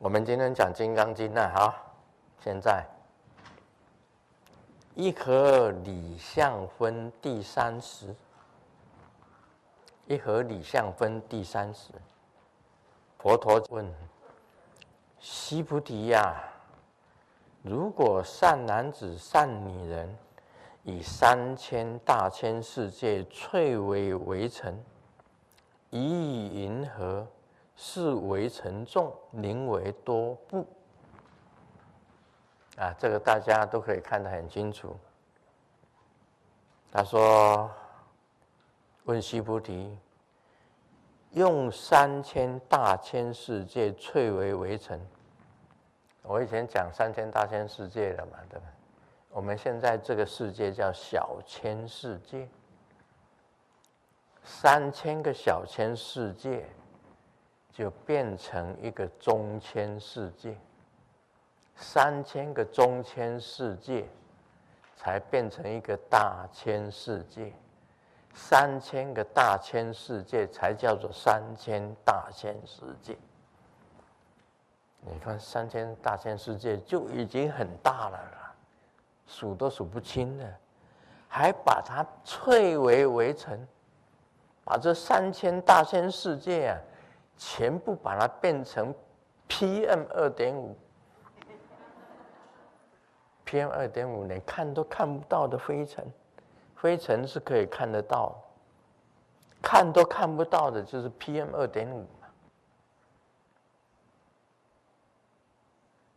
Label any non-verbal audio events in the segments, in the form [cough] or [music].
我们今天讲《金刚经》呢，好，现在一合理相分第三十，一合理相分第三十。佛陀问：西菩提呀，如果善男子、善女人，以三千大千世界翠微围城，以云何？是围城众，宁为多不？啊，这个大家都可以看得很清楚。他说：“问须菩提，用三千大千世界翠为围城。我以前讲三千大千世界了嘛，对吧？我们现在这个世界叫小千世界，三千个小千世界。”就变成一个中千世界，三千个中千世界，才变成一个大千世界，三千个大千世界才叫做三千大千世界。你看三千大千世界就已经很大了啦，数都数不清了，还把它翠微围城，把这三千大千世界啊。全部把它变成 PM 二点五，PM 二点五连看都看不到的灰尘，灰尘是可以看得到，看都看不到的就是 PM 二点五。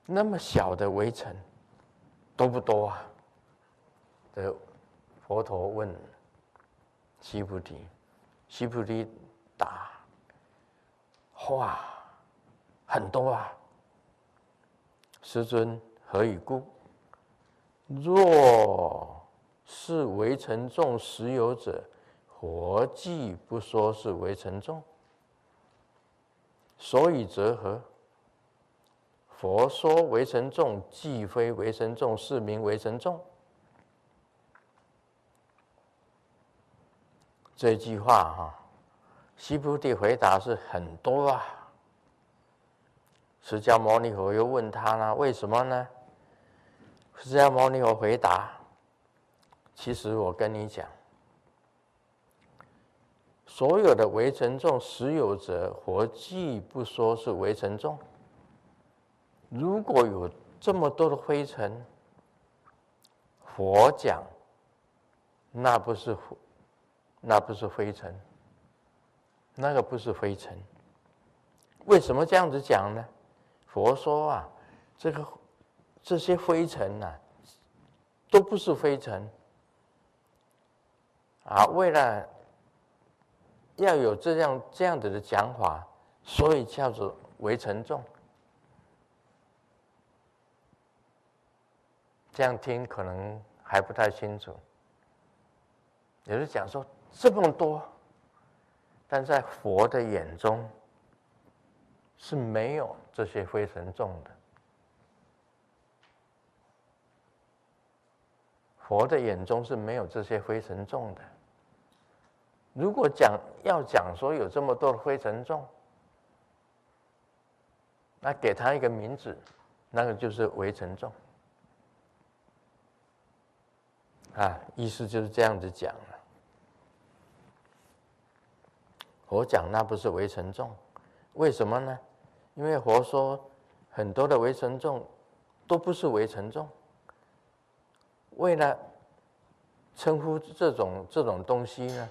那么小的围城，多不多啊？这佛陀问须菩提，须菩提答。话，很多啊！师尊，何以故？若是围城众实有者，佛既不说是围城众，所以则何？佛说围城众，既非围城众，是名围城众。这句话哈。西菩提回答是很多啊。释迦牟尼佛又问他呢，为什么呢？释迦牟尼佛回答：其实我跟你讲，所有的围城众实有者，佛既不说是围城众。如果有这么多的灰尘，佛讲，那不是，那不是灰尘。那个不是灰尘，为什么这样子讲呢？佛说啊，这个这些灰尘呐、啊，都不是灰尘啊。为了要有这样这样子的讲法，所以叫做为尘众。这样听可能还不太清楚。有人讲说这么多。但在佛的眼中是没有这些灰尘重的。佛的眼中是没有这些灰尘重的。如果讲要讲说有这么多的灰尘重，那给他一个名字，那个就是围城重。啊，意思就是这样子讲。佛讲那不是围城众，为什么呢？因为佛说很多的围城众都不是围城众。为了称呼这种这种东西呢，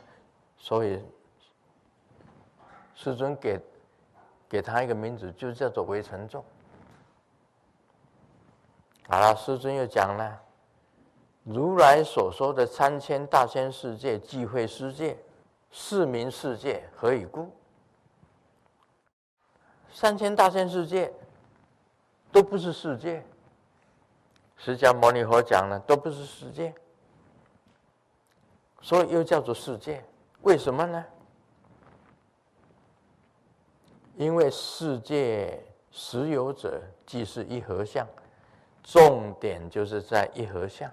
所以师尊给给他一个名字，就叫做围城众。好了，师尊又讲了，如来所说的三千大千世界，即非世界。是名世界，何以故？三千大千世界都不是世界。释迦牟尼佛讲了，都不是世界，所以又叫做世界。为什么呢？因为世界实有者，即是一合相。重点就是在一合相。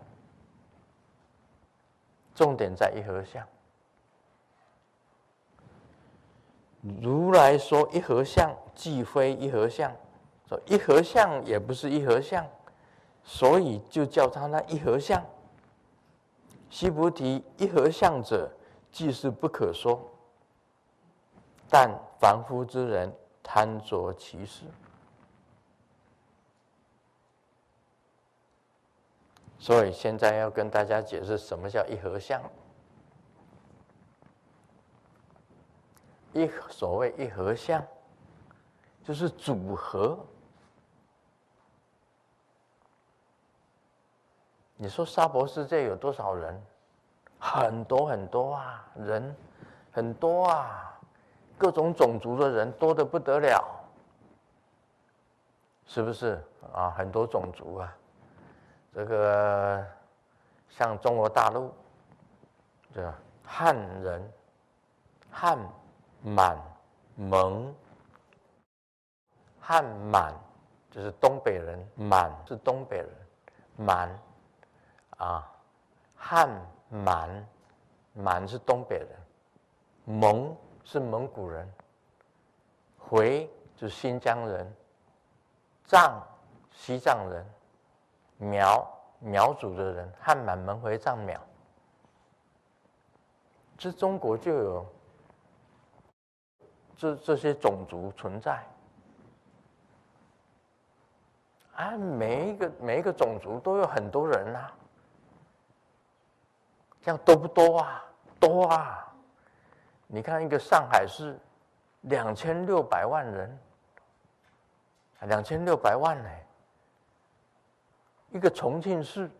重点在一合相。如来说一合相，即非一合相，说一合相也不是一合相，所以就叫他那一合相。须菩提，一合相者，即是不可说。但凡夫之人贪着其事，所以现在要跟大家解释什么叫一合相。一所谓一合相，就是组合。你说沙博世界有多少人？很多很多啊，人很多啊，各种种族的人多得不得了，是不是啊？很多种族啊，这个像中国大陆，对吧？汉人、汉、满、蒙、汉满就是东北人，满是东北人，满。啊，汉满，满是东北人，蒙是蒙古人，回就是新疆人，藏西藏人，苗苗族的人，汉满蒙回藏苗，这中国就有这这些种族存在。啊，每一个每一个种族都有很多人啊。这样多不多啊？多啊！你看一个上海市，两千六百万人，两千六百万呢。一个重庆市，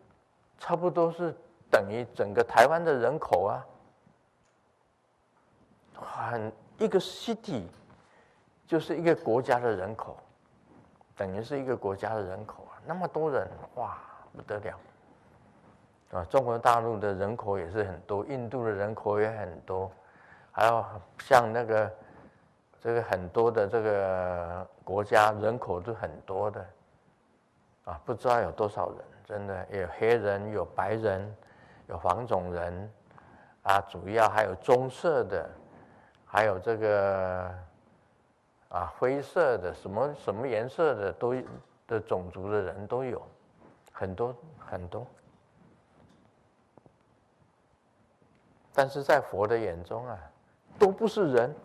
差不多是等于整个台湾的人口啊。很一个 city，就是一个国家的人口，等于是一个国家的人口啊，那么多人，哇，不得了。啊，中国大陆的人口也是很多，印度的人口也很多，还有像那个这个很多的这个国家人口都很多的，啊，不知道有多少人，真的有黑人，有白人，有黄种人，啊，主要还有棕色的，还有这个啊灰色的，什么什么颜色的都的种族的人都有，很多很多。但是在佛的眼中啊，都不是人。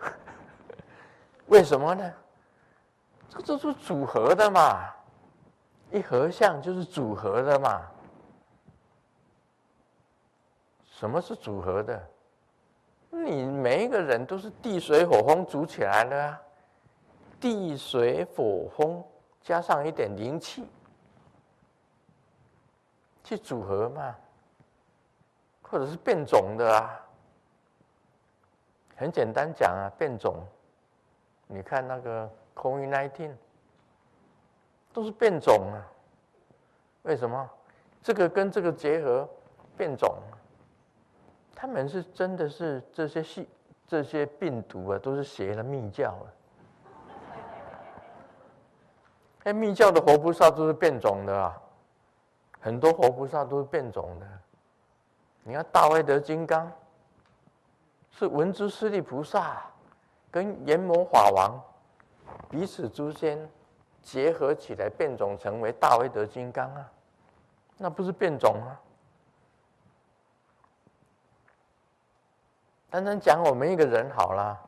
[laughs] 为什么呢？这这是组合的嘛，一合相就是组合的嘛。什么是组合的？你每一个人都是地水火风组起来的啊，地水火风加上一点灵气，去组合嘛。或者是变种的啊，很简单讲啊，变种。你看那个 COVID-19，都是变种啊。为什么？这个跟这个结合变种，他们是真的是这些细这些病毒啊，都是邪了密教啊。哎，密教的活菩萨都是变种的啊，很多活菩萨都是变种的。你看大威德金刚是文殊师利菩萨跟阎魔法王彼此之间结合起来变种成为大威德金刚啊，那不是变种啊？单单讲我们一个人好了，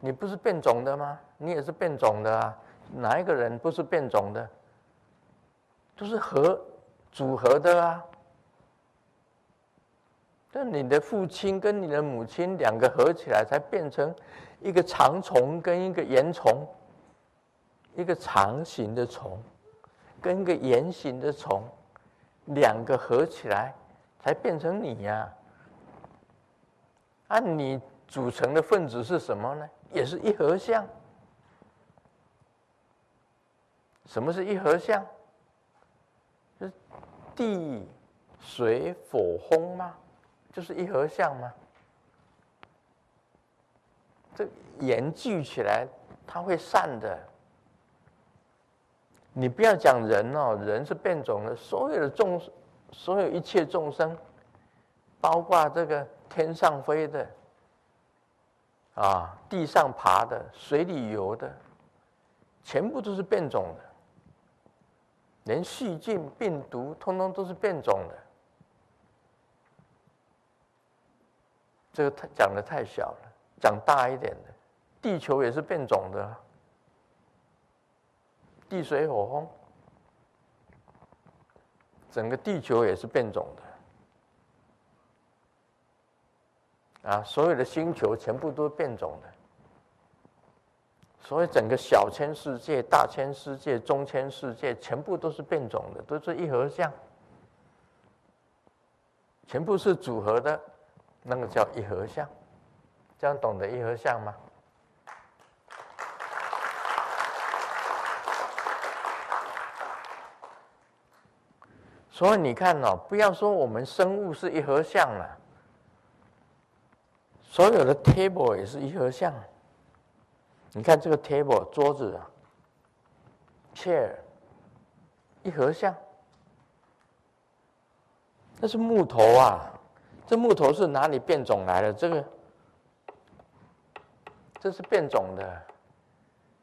你不是变种的吗？你也是变种的啊，哪一个人不是变种的？都是合组合的啊。但你的父亲跟你的母亲两个合起来，才变成一个长虫跟一个圆虫，一个长形的虫跟一个圆形的虫，两个合起来才变成你呀。按你组成的分子是什么呢？也是一合相。什么是一合相？是地水火风吗？就是一合相吗？这圆聚起来，它会散的。你不要讲人哦，人是变种的。所有的众，所有一切众生，包括这个天上飞的，啊，地上爬的，水里游的，全部都是变种的，连细菌、病毒，通通都是变种的。这个太讲的太小了，讲大一点的，地球也是变种的，地水火风，整个地球也是变种的，啊，所有的星球全部都变种的。所以整个小千世界、大千世界、中千世界，全部都是变种的，都是一合相，全部是组合的，那个叫一合相。这样懂得一合相吗？所以你看哦，不要说我们生物是一合相了，所有的 table 也是一合相。你看这个 table 桌子啊，chair 一合相，这是木头啊，这木头是哪里变种来的？这个这是变种的，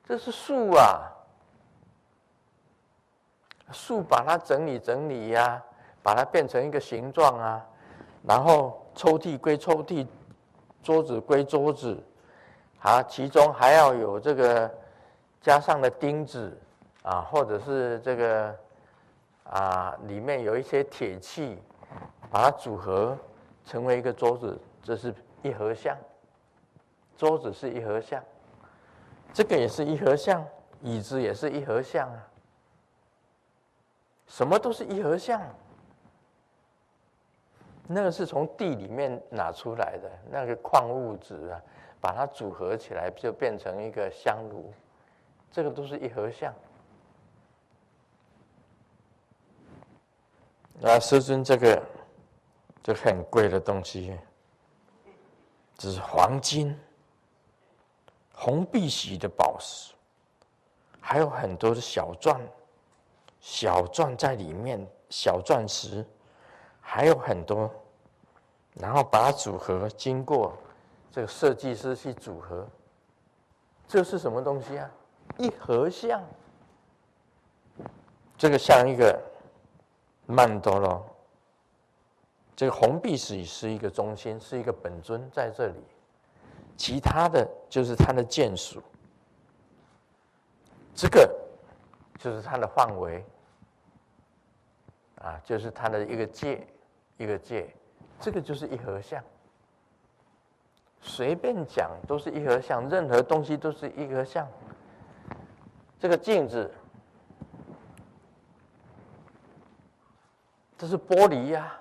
这是树啊，树把它整理整理呀、把它变成一个形状啊，然后抽屉归抽屉，桌子归桌子。啊，其中还要有这个加上的钉子啊，或者是这个啊，里面有一些铁器，把它组合成为一个桌子，这是一合相。桌子是一合相，这个也是一合相，椅子也是一合相啊。什么都是一合相，那个是从地里面拿出来的那个矿物质啊。把它组合起来，就变成一个香炉，这个都是一合相。啊，师尊，这个这很贵的东西，这是黄金、红碧玺的宝石，还有很多的小钻、小钻在里面，小钻石，还有很多，然后把它组合，经过。这个设计师去组合，这是什么东西啊？一合相。这个像一个曼陀罗，这个红碧玺是一个中心，是一个本尊在这里，其他的就是它的键属。这个就是它的范围，啊，就是它的一个界，一个界，这个就是一合相。随便讲都是一合相，任何东西都是一合相。这个镜子，这是玻璃呀、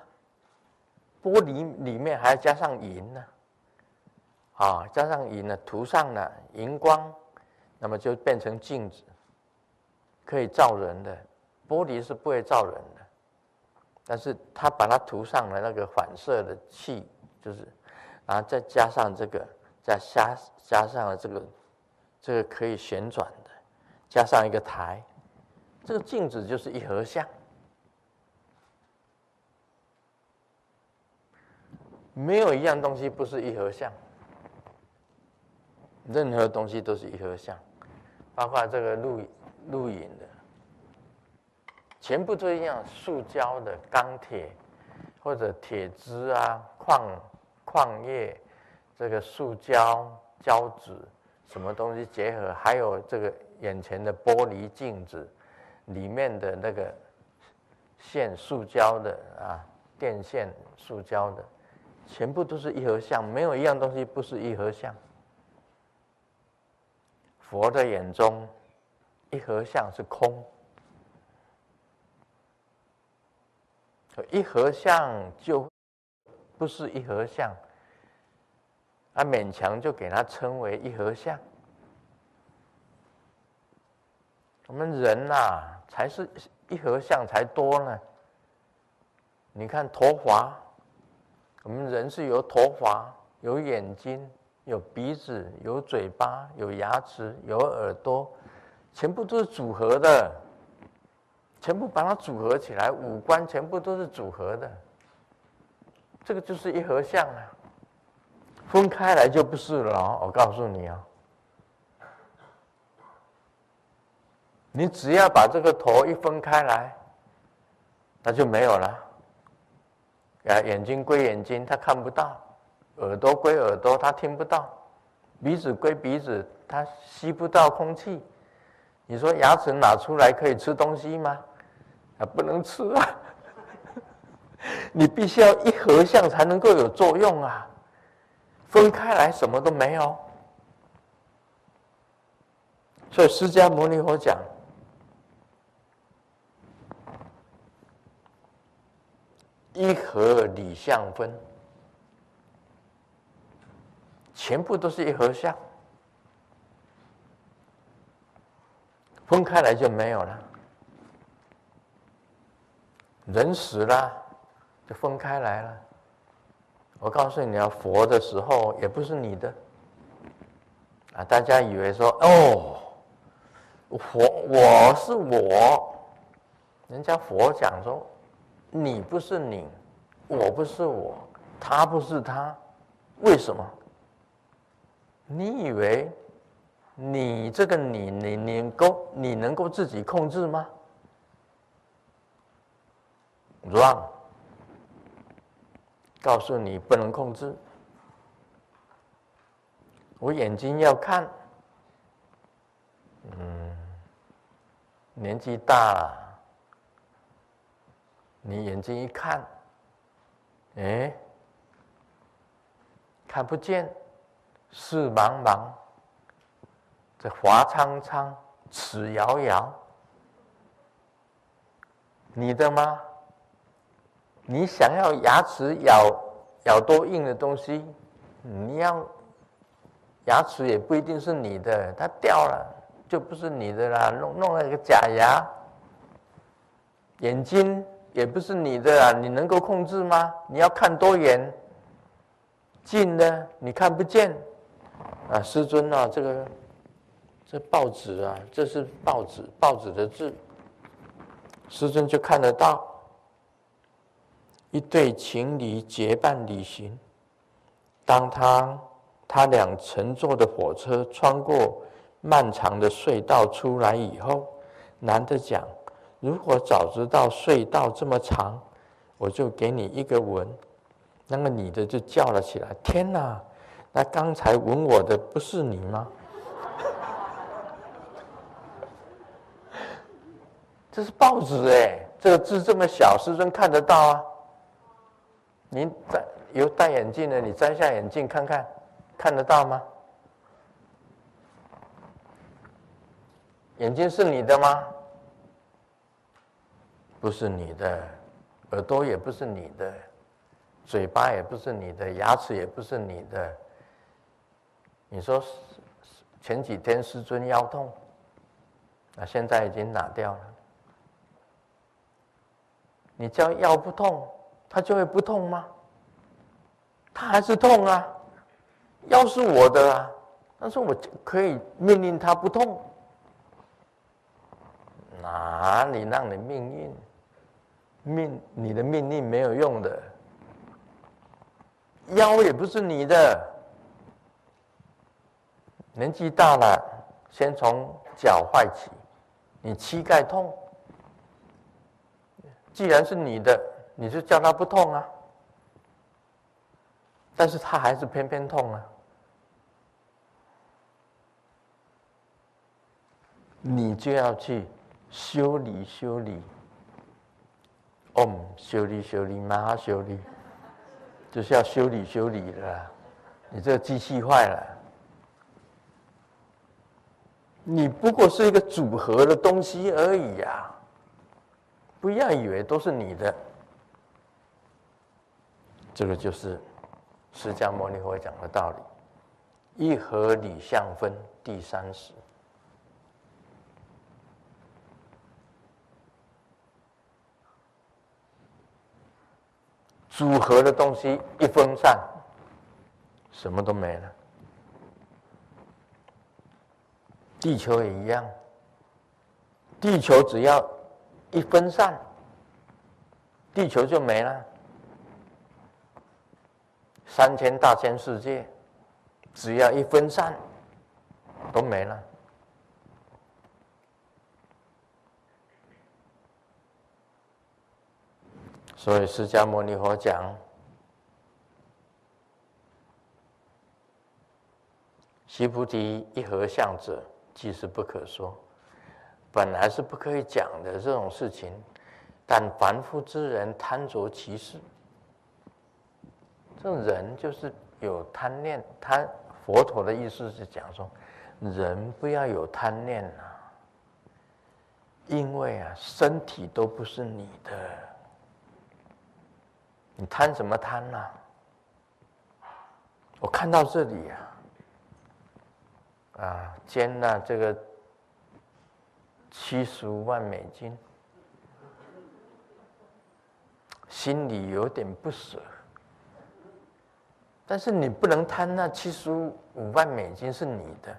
玻璃里面还要加上银呢，啊，加上银呢，涂上了银光，那么就变成镜子，可以照人的。玻璃是不会照人的，但是他把它涂上了那个反射的器，就是。然后再加上这个，再加加上了这个，这个可以旋转的，加上一个台，这个镜子就是一合相。没有一样东西不是一合相，任何东西都是一合相，包括这个录录影的，全部都一样，塑胶的、钢铁或者铁枝啊、矿。矿业，这个塑胶、胶纸，什么东西结合？还有这个眼前的玻璃镜子，里面的那个线，塑胶的啊，电线，塑胶的，全部都是一合相，没有一样东西不是一合相。佛的眼中，一合相是空，一合相就。不是一合相，啊，勉强就给它称为一合相。我们人呐、啊，才是一合相才多呢。你看头发，我们人是有头发、有眼睛、有鼻子、有嘴巴、有牙齿、有耳朵，全部都是组合的，全部把它组合起来，五官全部都是组合的。这个就是一合相啊，分开来就不是了。我告诉你啊，你只要把这个头一分开来，那就没有了。啊，眼睛归眼睛，他看不到；耳朵归耳朵，他听不到；鼻子归鼻子，他吸不到空气。你说牙齿拿出来可以吃东西吗？啊，不能吃啊！[laughs] 你必须要一合相才能够有作用啊，分开来什么都没有。所以释迦牟尼佛讲，一合理相分，全部都是一合相，分开来就没有了。人死了，就分开来了。我告诉你要佛的时候也不是你的，啊，大家以为说哦，佛我是我，人家佛讲说，你不是你，我不是我，他不是他，为什么？你以为你这个你你你够你能够自己控制吗？Wrong，告诉你不能控制。我眼睛要看，嗯，年纪大了，你眼睛一看，哎，看不见，视茫茫，华苍苍，齿遥遥，你的吗？你想要牙齿咬咬多硬的东西，你要牙齿也不一定是你的，它掉了就不是你的啦。弄弄了个假牙，眼睛也不是你的啊，你能够控制吗？你要看多远？近的你看不见啊，师尊啊，这个这报纸啊，这是报纸报纸的字，师尊就看得到。一对情侣结伴旅行，当他他俩乘坐的火车穿过漫长的隧道出来以后，男的讲：“如果早知道隧道这么长，我就给你一个吻。”那个女的就叫了起来：“天哪！那刚才吻我的不是你吗？”这是报纸哎，这个字这么小，师尊看得到啊。您戴有戴眼镜的，你摘下眼镜看看，看得到吗？眼睛是你的吗？不是你的，耳朵也不是你的，嘴巴也不是你的，牙齿也不是你的。你说前几天师尊腰痛，那现在已经拿掉了。你叫腰不痛？他就会不痛吗？他还是痛啊！腰是我的啊，但是我可以命令他不痛。哪里让你命令？命你的命令没有用的。腰也不是你的，年纪大了，先从脚坏起。你膝盖痛，既然是你的。你就叫他不痛啊，但是他还是偏偏痛啊。你就要去修理修理，哦，修理修理，马上修理，就是要修理修理了。你这个机器坏了，你不过是一个组合的东西而已呀，不要以为都是你的。这个就是释迦牟尼佛讲的道理，一合理相分第三十，组合的东西一分散，什么都没了。地球也一样，地球只要一分散地球就没了，三千大千世界，只要一分散都没了。所以释迦牟尼佛讲。须菩提一合相者，即是不可说。本来是不可以讲的这种事情，但凡夫之人贪着其事。这人就是有贪念，贪佛陀的意思是讲说，人不要有贪念啊，因为啊，身体都不是你的，你贪什么贪呐？我看到这里啊，啊，捐了这个七十五万美金，心里有点不舍。但是你不能贪那七十五万美金是你的，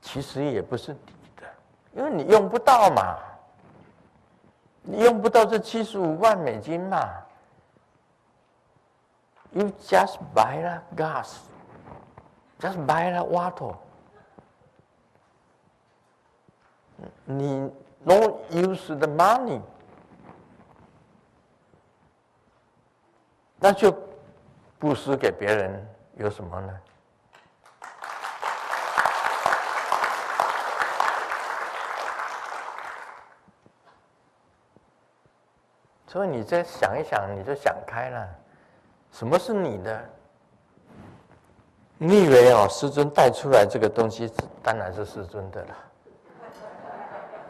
其实也不是你的，因为你用不到嘛，你用不到这七十五万美金嘛。You just buy the gas, just buy the water. 你 don't use the money. 那就布施给别人有什么呢？所以你再想一想，你就想开了。什么是你的？你以为哦，师尊带出来这个东西，当然是师尊的了。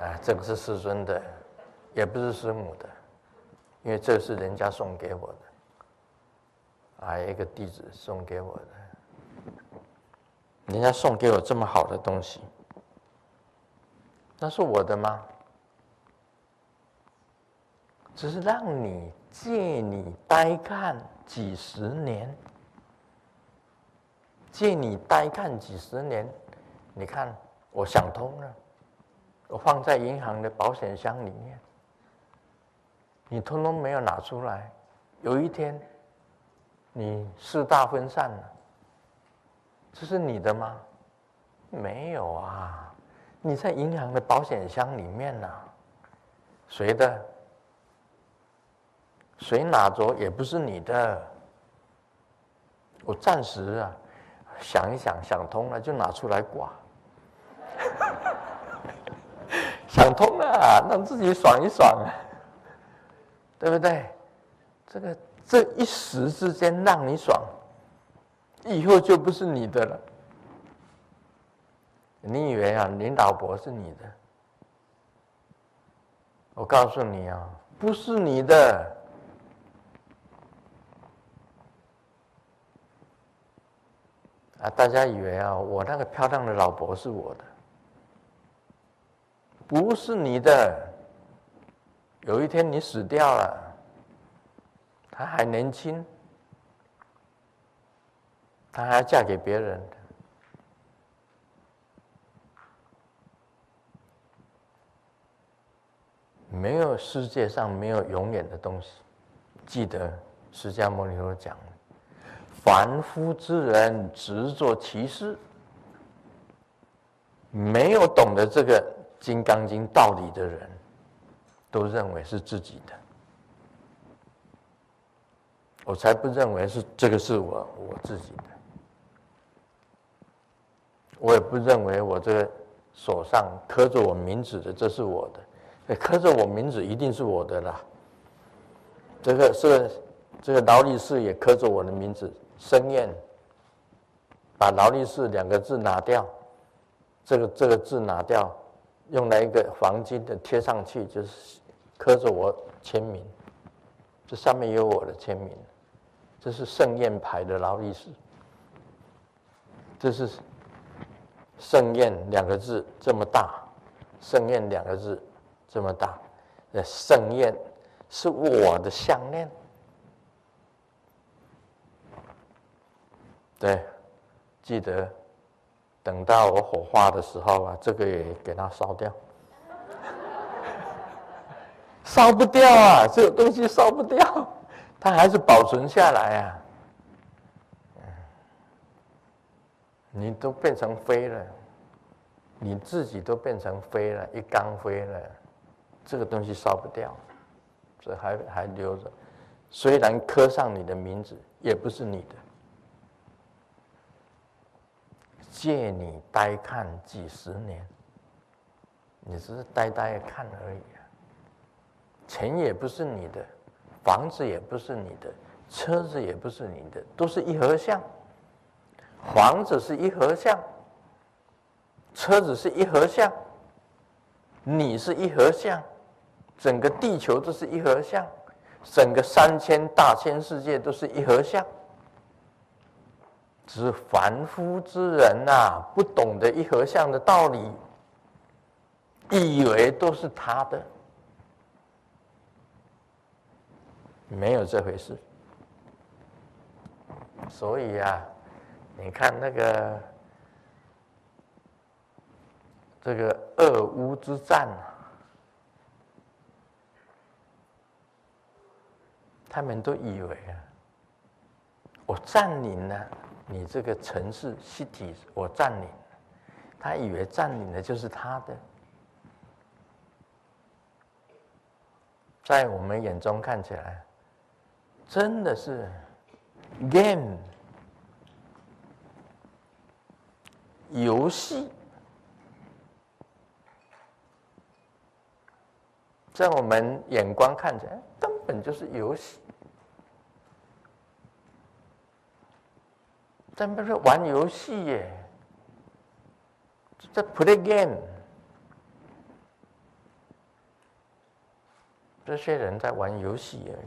啊，这个是师尊的，也不是师母的，因为这是人家送给我的。啊，一个弟子送给我的，人家送给我这么好的东西，那是我的吗？只是让你借你呆看几十年，借你呆看几十年，你看我想通了，我放在银行的保险箱里面，你通通没有拿出来，有一天。你四大分散了，这是你的吗？没有啊，你在银行的保险箱里面呢、啊。谁的？谁拿着也不是你的。我暂时啊，想一想，想通了就拿出来挂。想通了，让自己爽一爽，啊 [laughs] 对不对？这个。这一时之间让你爽，以后就不是你的了。你以为啊，你老婆是你的？我告诉你啊，不是你的。啊，大家以为啊，我那个漂亮的老婆是我的，不是你的。有一天你死掉了。她还年轻，她还嫁给别人。没有世界上没有永远的东西。记得释迦牟尼佛讲：凡夫之人执着其事，没有懂得这个《金刚经》道理的人，都认为是自己的。我才不认为是这个是我我自己的，我也不认为我这个手上刻着我名字的这是我的，刻着我名字一定是我的啦。这个是这个劳力士也刻着我的名字，盛宴，把劳力士两个字拿掉，这个这个字拿掉，用来一个黄金的贴上去，就是刻着我签名，这上面有我的签名。这是盛宴牌的劳力士，这是盛宴两个字这么大，盛宴两个字这么大，那盛宴是我的项链，对，记得等到我火化的时候啊，这个也给它烧掉，[laughs] 烧不掉啊，这个东西烧不掉。它还是保存下来啊！你都变成灰了，你自己都变成灰了，一缸灰了，这个东西烧不掉。这还还留着，虽然刻上你的名字，也不是你的。借你呆看几十年，你只是呆呆看而已。钱也不是你的，房子也不是你的，车子也不是你的，都是一合相。房子是一合相，车子是一合相，你是一合相，整个地球都是一合相，整个三千大千世界都是一合相。只是凡夫之人呐、啊，不懂得一合相的道理，以为都是他的，没有这回事。所以啊，你看那个这个俄乌之战，他们都以为啊，我占领了。你这个城市 city 我占领，他以为占领的就是他的，在我们眼中看起来，真的是 game 游戏，在我们眼光看起来根本就是游戏。真不是玩游戏耶，在 play game。这些人在玩游戏而已。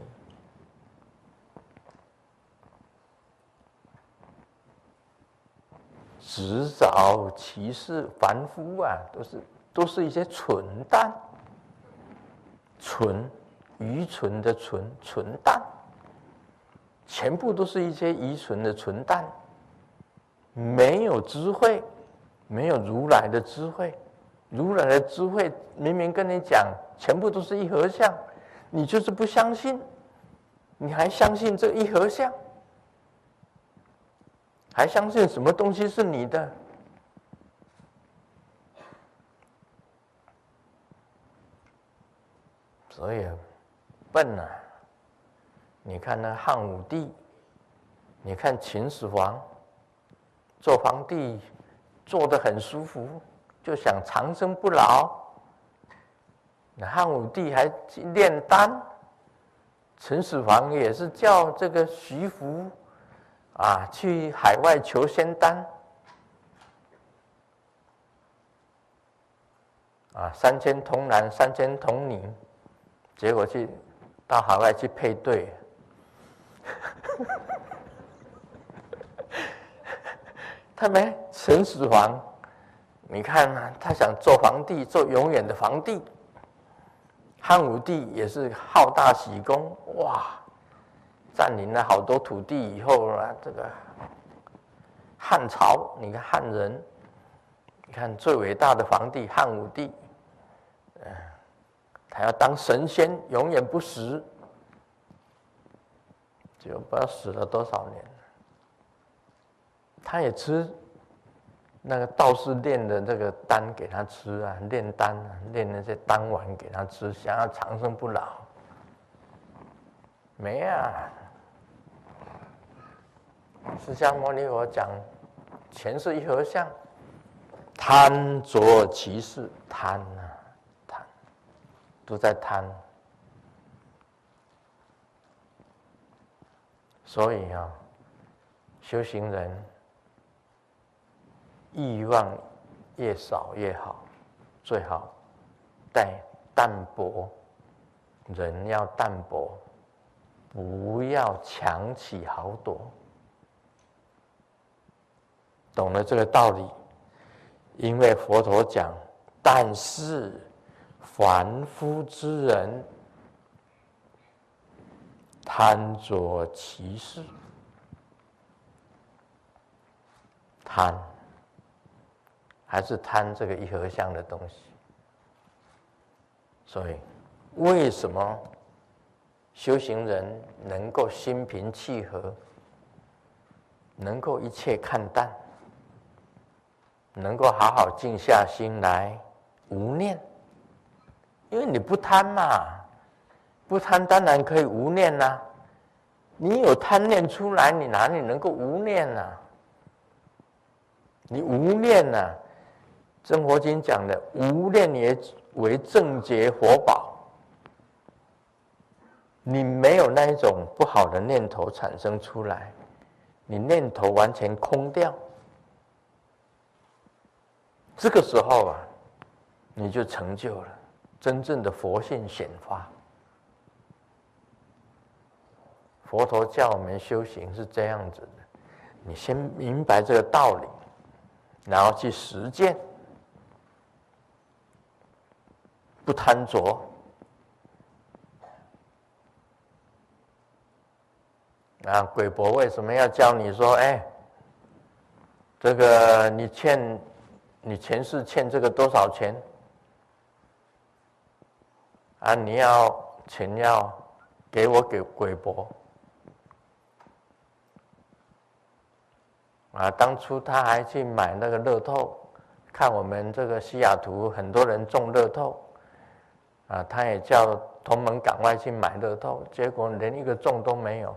执着其事，凡夫啊，都是都是一些蠢蛋，蠢，愚蠢的蠢，蠢蛋，全部都是一些愚蠢的蠢蛋。没有智慧，没有如来的智慧。如来的智慧明明跟你讲，全部都是一合相，你就是不相信，你还相信这一合相，还相信什么东西是你的？所以笨啊！你看那汉武帝，你看秦始皇。做皇帝做得很舒服，就想长生不老。那汉武帝还炼丹，秦始皇也是叫这个徐福啊去海外求仙丹。啊，三千童男三千童女，结果去到海外去配对。[laughs] 他没秦始皇，你看啊，他想做皇帝，做永远的皇帝。汉武帝也是好大喜功，哇，占领了好多土地以后啊，这个汉朝，你看汉人，你看最伟大的皇帝汉武帝，嗯，他要当神仙，永远不死，就不知道死了多少年。他也吃那个道士炼的这个丹给他吃啊，炼丹啊，炼那些丹丸给他吃，想要长生不老。没啊！释迦牟尼佛讲，前世一合相，贪着其事，贪啊贪，都在贪。所以啊，修行人。欲望越少越好，最好淡淡泊，人要淡泊，不要强起豪夺。懂了这个道理，因为佛陀讲，但是凡夫之人贪着其事，贪。还是贪这个一合相的东西，所以为什么修行人能够心平气和，能够一切看淡，能够好好静下心来无念？因为你不贪嘛，不贪当然可以无念呐、你有贪念出来，你哪里能够无念呢、啊？你无念呐、啊，《真佛经》讲的无念也为正觉佛宝。你没有那一种不好的念头产生出来，你念头完全空掉，这个时候啊，你就成就了真正的佛性显发。佛陀教我们修行是这样子的，你先明白这个道理，然后去实践，不贪着。啊，鬼伯为什么要教你说？哎，这个你欠，你前世欠这个多少钱？啊，你要钱要给我给鬼伯。啊，当初他还去买那个乐透，看我们这个西雅图很多人中乐透，啊，他也叫同门赶快去买乐透，结果连一个中都没有。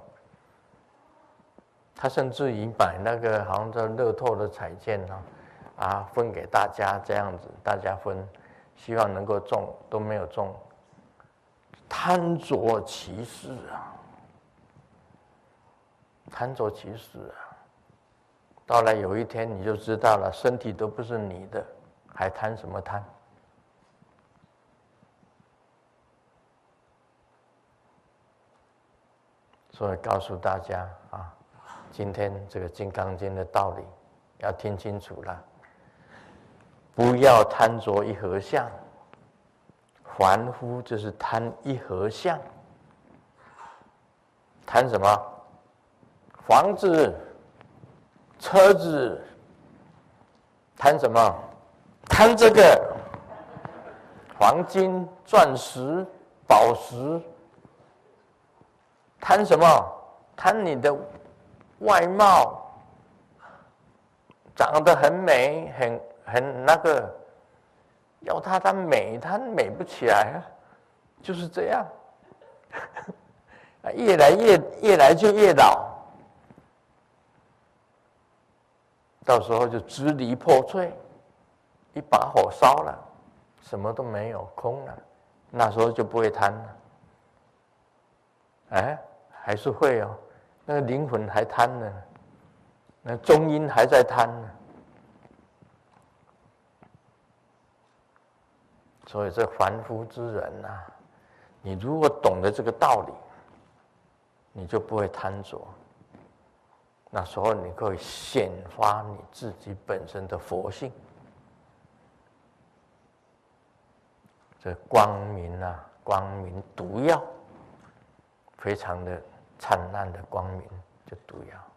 他甚至于买那个好像叫乐透的彩券呢，啊，分给大家这样子，大家分，希望能够中，都没有中。贪着其事啊，贪着其事啊，到了有一天你就知道了，身体都不是你的，还贪什么贪？所以告诉大家啊。今天这个《金刚经》的道理要听清楚了，不要贪着一合相，凡夫就是贪一合相，贪什么？房子、车子，贪什么？贪这个黄金、钻石、宝石，贪什么？贪你的。外貌。长得很美，很很那个，要她她美，她美不起来啊，就是这样，[laughs] 越来越越来就越老，到时候就支离破碎，一把火烧了，什么都没有，空了，那时候就不会贪了，哎，还是会哦。那个灵魂还贪呢，那中阴还在贪呢，所以这凡夫之人呐、啊，你如果懂得这个道理，你就不会贪着。那时候你可以显发你自己本身的佛性，这光明啊，光明毒药，非常的。灿烂的光明就毒药。